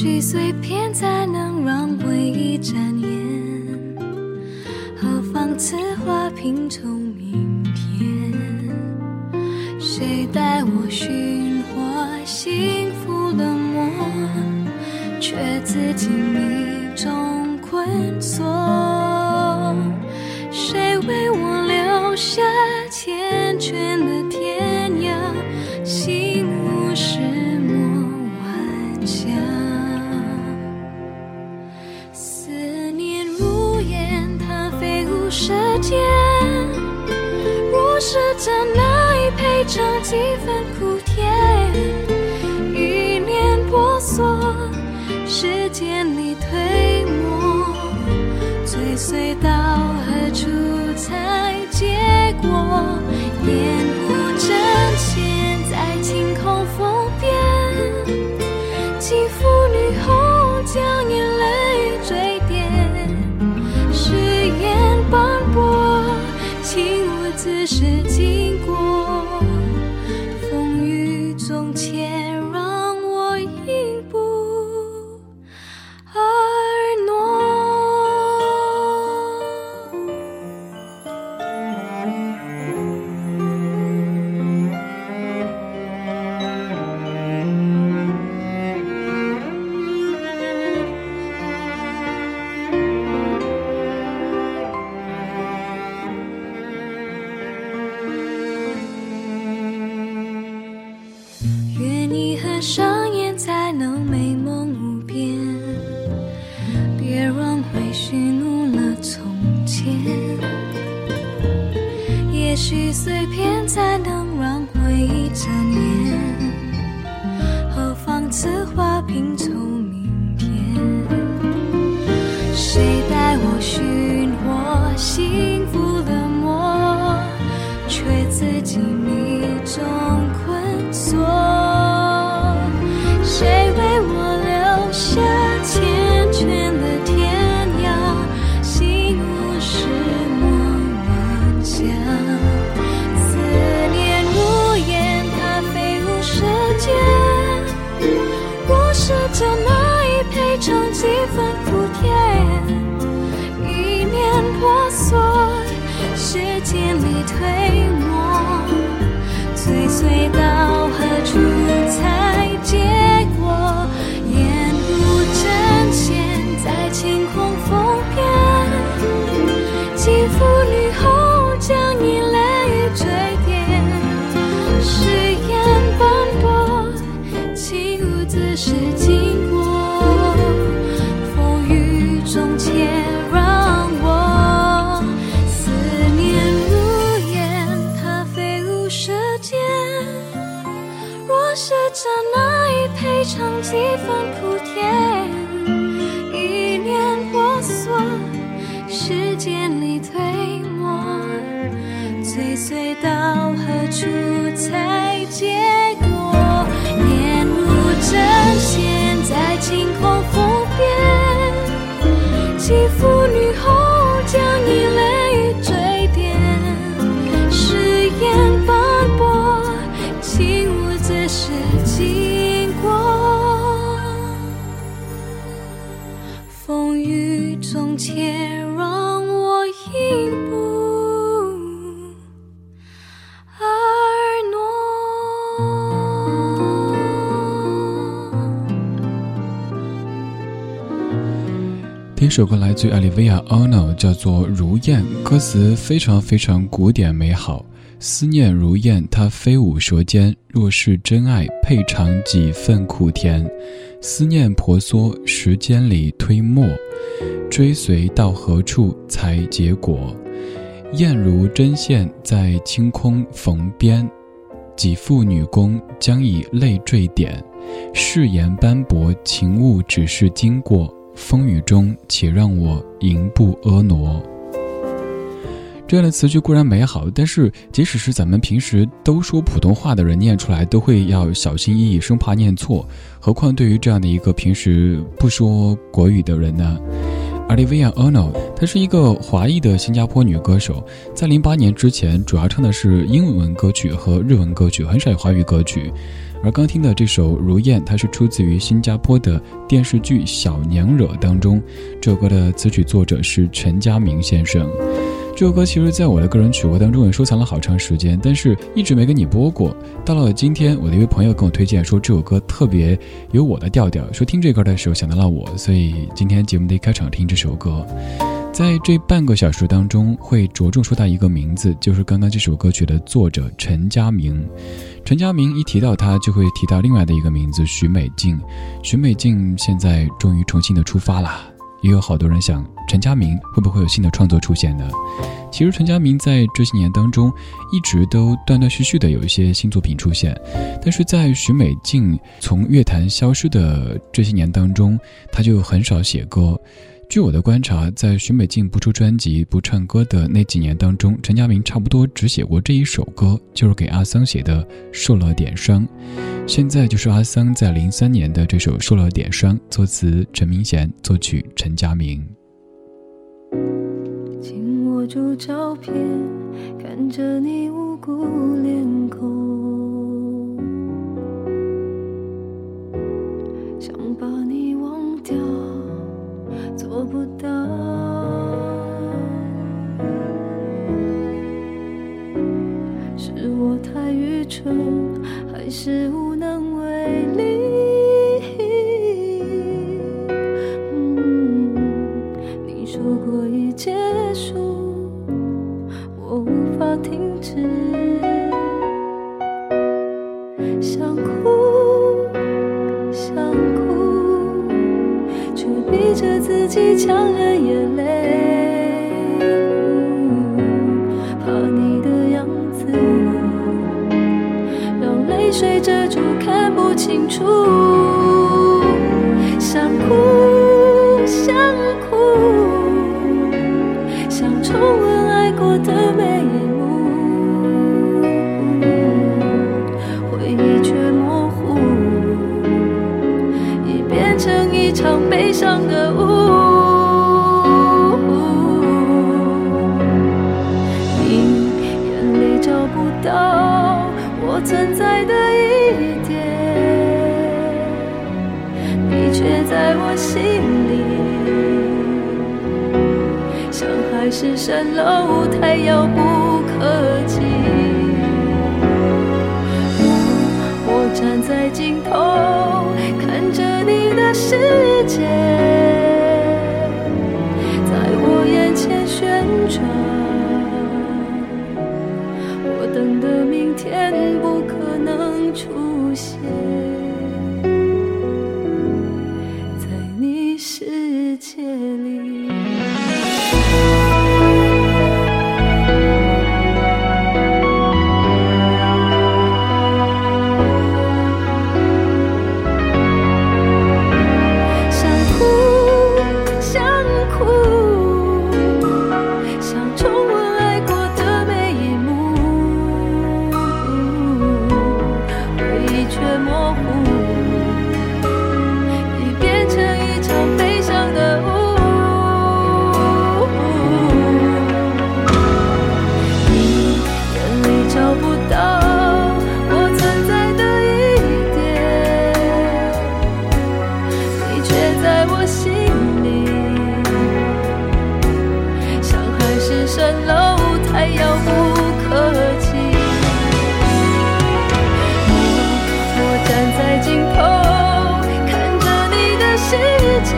许碎片才能让回忆展颜何妨瓷花拼凑明天？谁带我寻获幸福的梦却自己迷怎爱赔偿几分苦甜，一念婆娑，时间里推磨，追随到何处才结果？眼不睁，现在晴空风边，几幅霓虹将眼泪坠点，誓言斑驳，情无自识。是经过风雨中，且让我一步。听首歌，来自《A Livia On No》，叫做《如燕》，歌词非常非常古典美好。思念如燕，它飞舞舌尖，若是真爱，配尝几分苦甜。思念婆娑，时间里推磨，追随到何处才结果？燕如针线，在清空缝边，几妇女工将以泪缀点。誓言斑驳，情物只是经过。风雨中，且让我吟步婀娜。这样的词句固然美好，但是即使是咱们平时都说普通话的人，念出来都会要小心翼翼，生怕念错。何况对于这样的一个平时不说国语的人呢？Olivia Ono，她是一个华裔的新加坡女歌手，在零八年之前，主要唱的是英文歌曲和日文歌曲，很少有华语歌曲。而刚听的这首《如燕》，它是出自于新加坡的电视剧《小娘惹》当中。这首歌的词曲作者是陈家明先生。这首歌其实在我的个人曲库当中也收藏了好长时间，但是一直没跟你播过。到了今天，我的一位朋友跟我推荐说这首歌特别有我的调调，说听这歌的时候想到了我，所以今天节目的一开场听这首歌。在这半个小时当中，会着重说到一个名字，就是刚刚这首歌曲的作者陈佳明。陈佳明一提到他，就会提到另外的一个名字徐美静。徐美静现在终于重新的出发了，也有好多人想，陈佳明会不会有新的创作出现呢？其实陈佳明在这些年当中，一直都断断续续的有一些新作品出现，但是在徐美静从乐坛消失的这些年当中，他就很少写歌。据我的观察，在徐美静不出专辑、不唱歌的那几年当中，陈佳明差不多只写过这一首歌，就是给阿桑写的《受了点伤》。现在就是阿桑在零三年的这首《受了点伤》，作词陈明贤，作曲陈佳明。住照片，看着你无辜脸孔，想把你忘掉。做不到，是我太愚蠢，还是无能为力？着自己强忍眼泪，怕你的样子让泪水遮住看不清楚，却在我心里，像海市蜃楼，太遥不可及。我我站在尽头，看着你的世界，在我眼前旋转。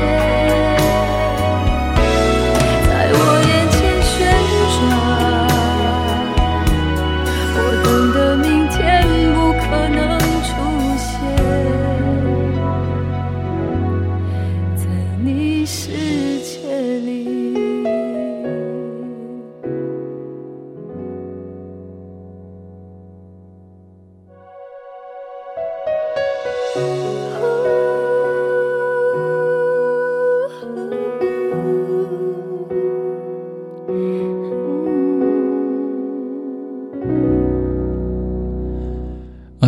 say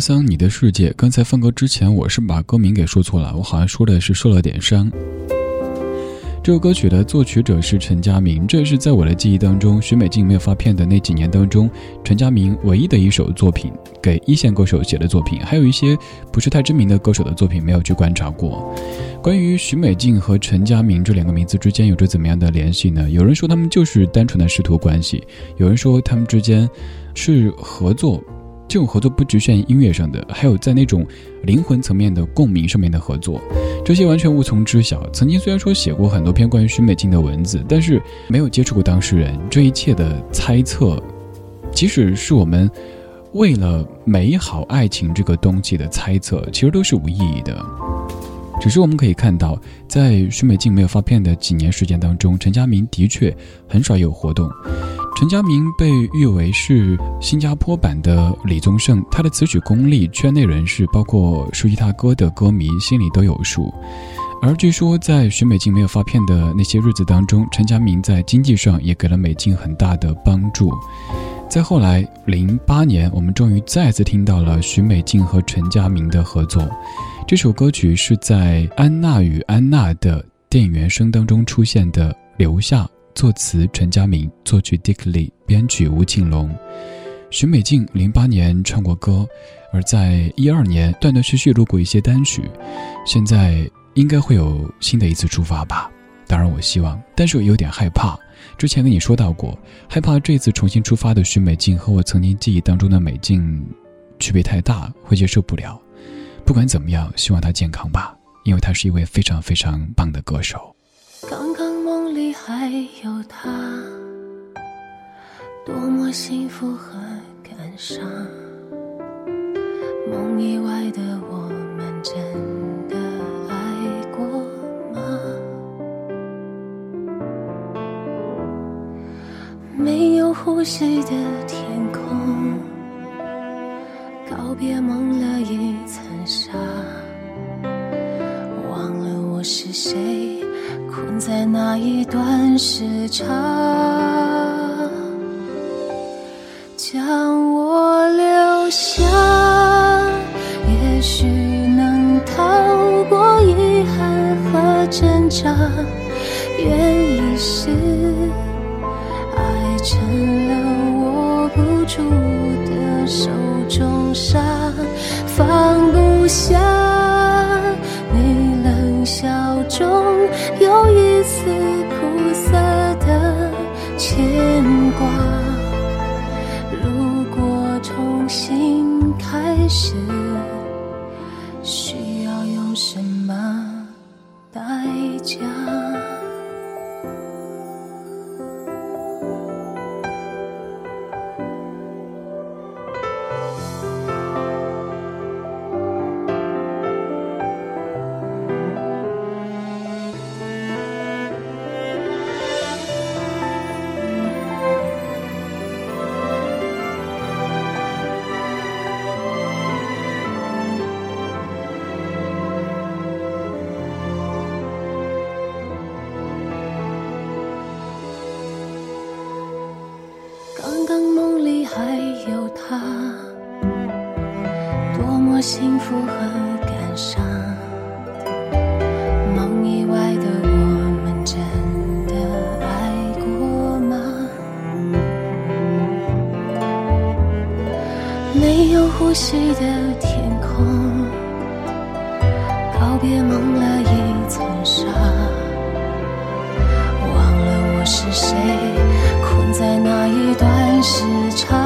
桑，你的世界。刚才放歌之前，我是把歌名给说错了，我好像说的是受了点伤。这首歌曲的作曲者是陈佳明，这是在我的记忆当中，许美静没有发片的那几年当中，陈佳明唯一的一首作品，给一线歌手写的作品，还有一些不是太知名的歌手的作品没有去观察过。关于许美静和陈佳明这两个名字之间有着怎么样的联系呢？有人说他们就是单纯的师徒关系，有人说他们之间是合作。这种合作不局限于音乐上的，还有在那种灵魂层面的共鸣上面的合作，这些完全无从知晓。曾经虽然说写过很多篇关于许美静的文字，但是没有接触过当事人，这一切的猜测，即使是我们为了美好爱情这个东西的猜测，其实都是无意义的。只是我们可以看到，在许美静没有发片的几年时间当中，陈佳明的确很少有活动。陈佳明被誉为是新加坡版的李宗盛，他的词曲功力，圈内人士包括熟悉他歌的歌迷心里都有数。而据说在许美静没有发片的那些日子当中，陈佳明在经济上也给了美静很大的帮助。再后来，零八年，我们终于再次听到了许美静和陈佳明的合作。这首歌曲是在《安娜与安娜》的电影原声当中出现的，《留下》。作词陈佳明，作曲 Dick Lee，编曲吴庆隆。许美静零八年唱过歌，而在一二年断断续续录过一些单曲，现在应该会有新的一次出发吧。当然我希望，但是我有点害怕。之前跟你说到过，害怕这次重新出发的许美静和我曾经记忆当中的美静区别太大，会接受不了。不管怎么样，希望她健康吧，因为她是一位非常非常棒的歌手。没有他，多么幸福和感伤。梦以外的我们真的爱过吗？没有呼吸的天空，告别蒙了一层纱，忘了我是谁。在那一段时差，将我留下，也许能逃过遗憾和挣扎。愿意是爱成了握不住的手中沙，呼吸的天空，告别蒙了一层纱，忘了我是谁，困在那一段时差，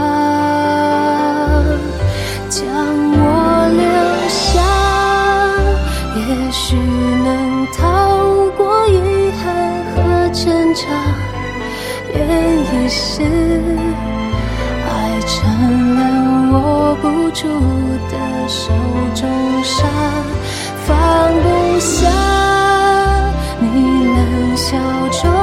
将我留下，也许能逃过遗憾和挣扎，愿意是。住的手中沙，放不下你冷笑中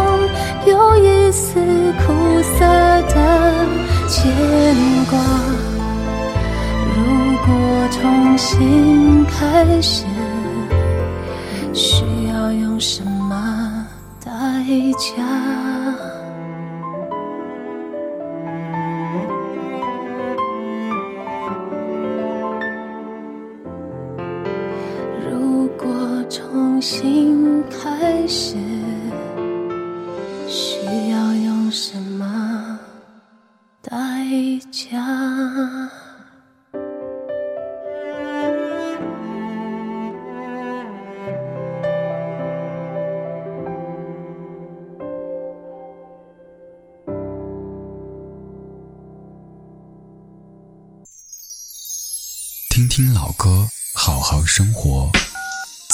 听听老歌，好好生活。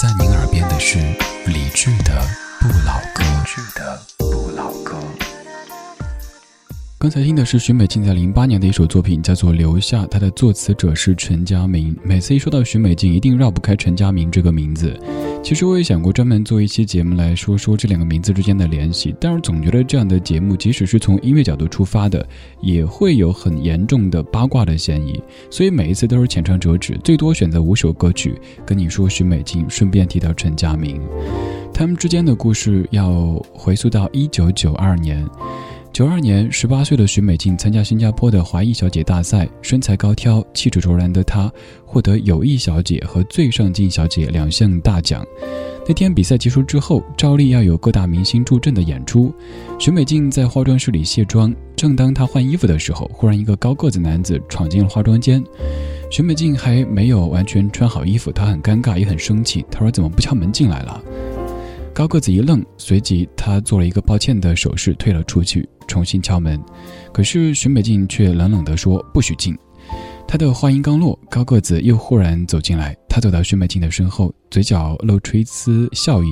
在您耳边的是李志的《不老歌》。刚才听的是许美静在零八年的一首作品，叫做《留下》，她的作词者是陈佳明。每次一说到许美静，一定绕不开陈佳明这个名字。其实我也想过专门做一期节目来说说这两个名字之间的联系，但是总觉得这样的节目，即使是从音乐角度出发的，也会有很严重的八卦的嫌疑。所以每一次都是浅尝辄止，最多选择五首歌曲跟你说许美静，顺便提到陈佳明。他们之间的故事要回溯到一九九二年。九二年，十八岁的许美静参加新加坡的华裔小姐大赛，身材高挑、气质卓然的她获得友谊小姐和最上镜小姐两项大奖。那天比赛结束之后，照例要有各大明星助阵的演出。许美静在化妆室里卸妆，正当她换衣服的时候，忽然一个高个子男子闯进了化妆间。许美静还没有完全穿好衣服，她很尴尬，也很生气。她说：“怎么不敲门进来了？”高个子一愣，随即他做了一个抱歉的手势，退了出去，重新敲门。可是许美静却冷冷地说：“不许进。”他的话音刚落，高个子又忽然走进来。他走到许美静的身后，嘴角露出一丝笑意，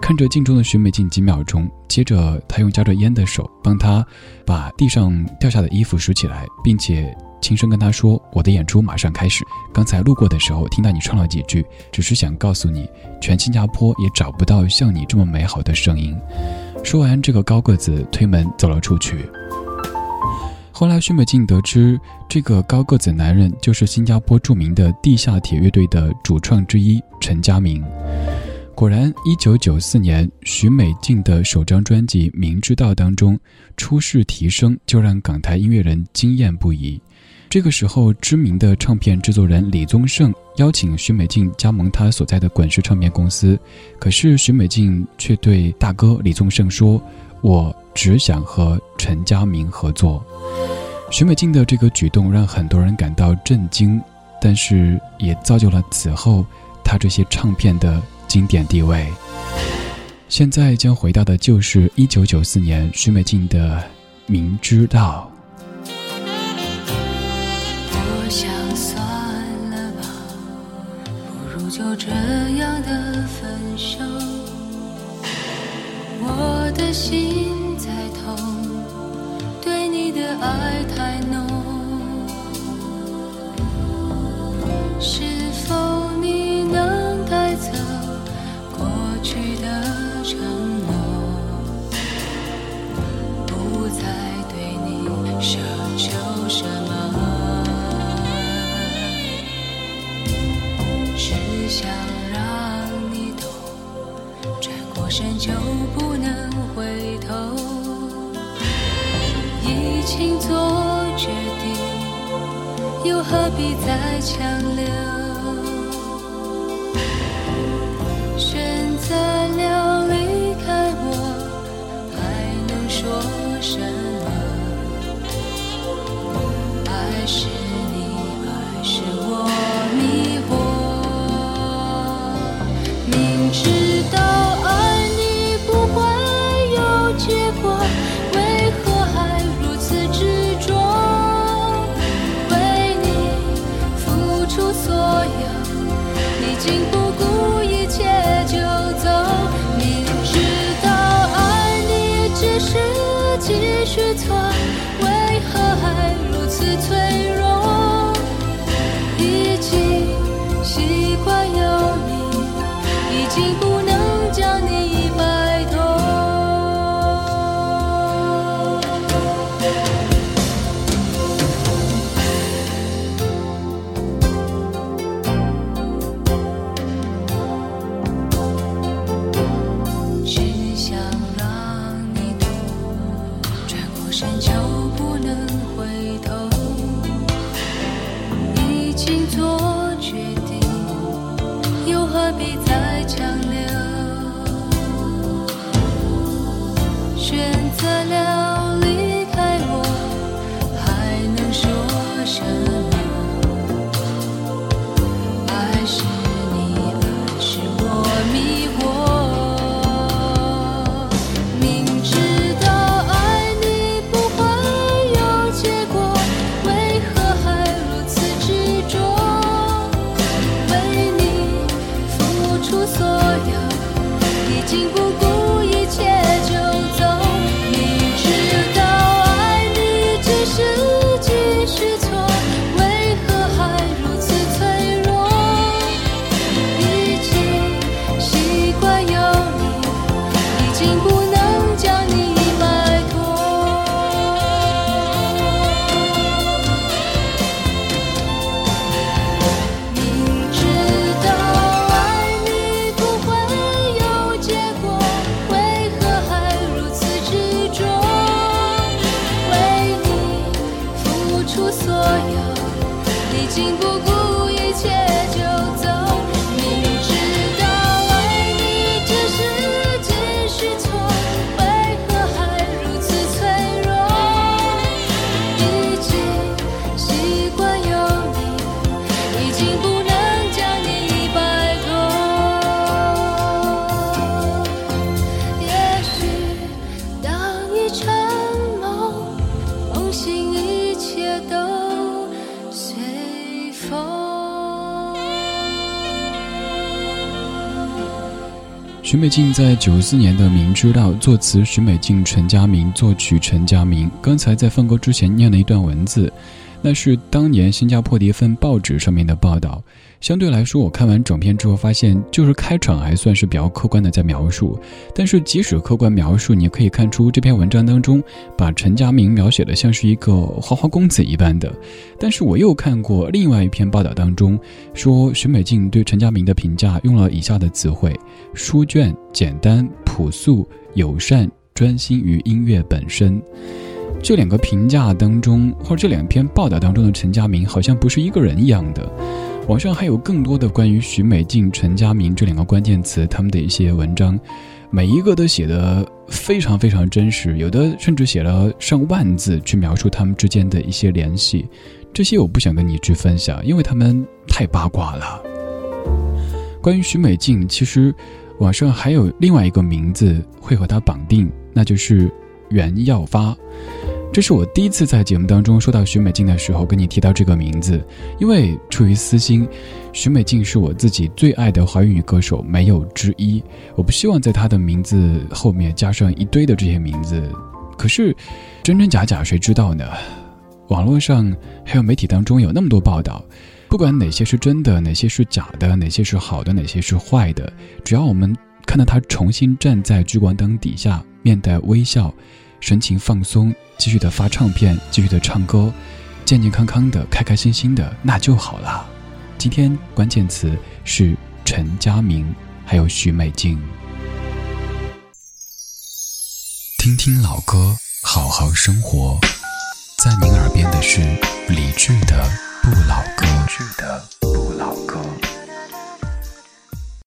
看着镜中的许美静几秒钟，接着他用夹着烟的手帮她把地上掉下的衣服拾起来，并且。轻声跟她说：“我的演出马上开始。刚才路过的时候听到你唱了几句，只是想告诉你，全新加坡也找不到像你这么美好的声音。”说完，这个高个子推门走了出去。后来，徐美静得知，这个高个子男人就是新加坡著名的地下铁乐队的主创之一陈佳明。果然，一九九四年，徐美静的首张专辑《明知道》当中，初试提升就让港台音乐人惊艳不已。这个时候，知名的唱片制作人李宗盛邀请徐美静加盟他所在的滚石唱片公司，可是徐美静却对大哥李宗盛说：“我只想和陈佳明合作。”徐美静的这个举动让很多人感到震惊，但是也造就了此后她这些唱片的经典地位。现在将回到的就是一九九四年徐美静的《明知道》。心在痛，对你的爱太浓，是否你能带走过去的承诺，不再对你奢求什么？只想让你懂，转过身就情做决定，又何必再强留？te encontrar. 做决定又何必再强留美静在九四年的《明知道》，作词许美静、陈佳明，作曲陈佳明。刚才在放歌之前念了一段文字。那是当年新加坡的一份报纸上面的报道。相对来说，我看完整篇之后，发现就是开场还算是比较客观的在描述。但是即使客观描述，你可以看出这篇文章当中把陈佳明描写的像是一个花花公子一般的。但是我又看过另外一篇报道当中，说徐美静对陈佳明的评价用了以下的词汇：书卷、简单、朴素、友善、专心于音乐本身。这两个评价当中，或者这两篇报道当中的陈佳明，好像不是一个人一样的。网上还有更多的关于徐美静、陈佳明这两个关键词，他们的一些文章，每一个都写的非常非常真实，有的甚至写了上万字去描述他们之间的一些联系。这些我不想跟你去分享，因为他们太八卦了。关于徐美静，其实网上还有另外一个名字会和她绑定，那就是袁耀发。这是我第一次在节目当中说到徐美静的时候，跟你提到这个名字，因为出于私心，徐美静是我自己最爱的华语女歌手，没有之一。我不希望在她的名字后面加上一堆的这些名字，可是真真假假谁知道呢？网络上还有媒体当中有那么多报道，不管哪些是真的，哪些是假的，哪些是好的，哪些是坏的，只要我们看到她重新站在聚光灯底下，面带微笑。神情放松，继续的发唱片，继续的唱歌，健健康康的，开开心心的，那就好了。今天关键词是陈佳明，还有许美静。听听老歌，好好生活，在您耳边的是理智的不老歌。理智的不老歌。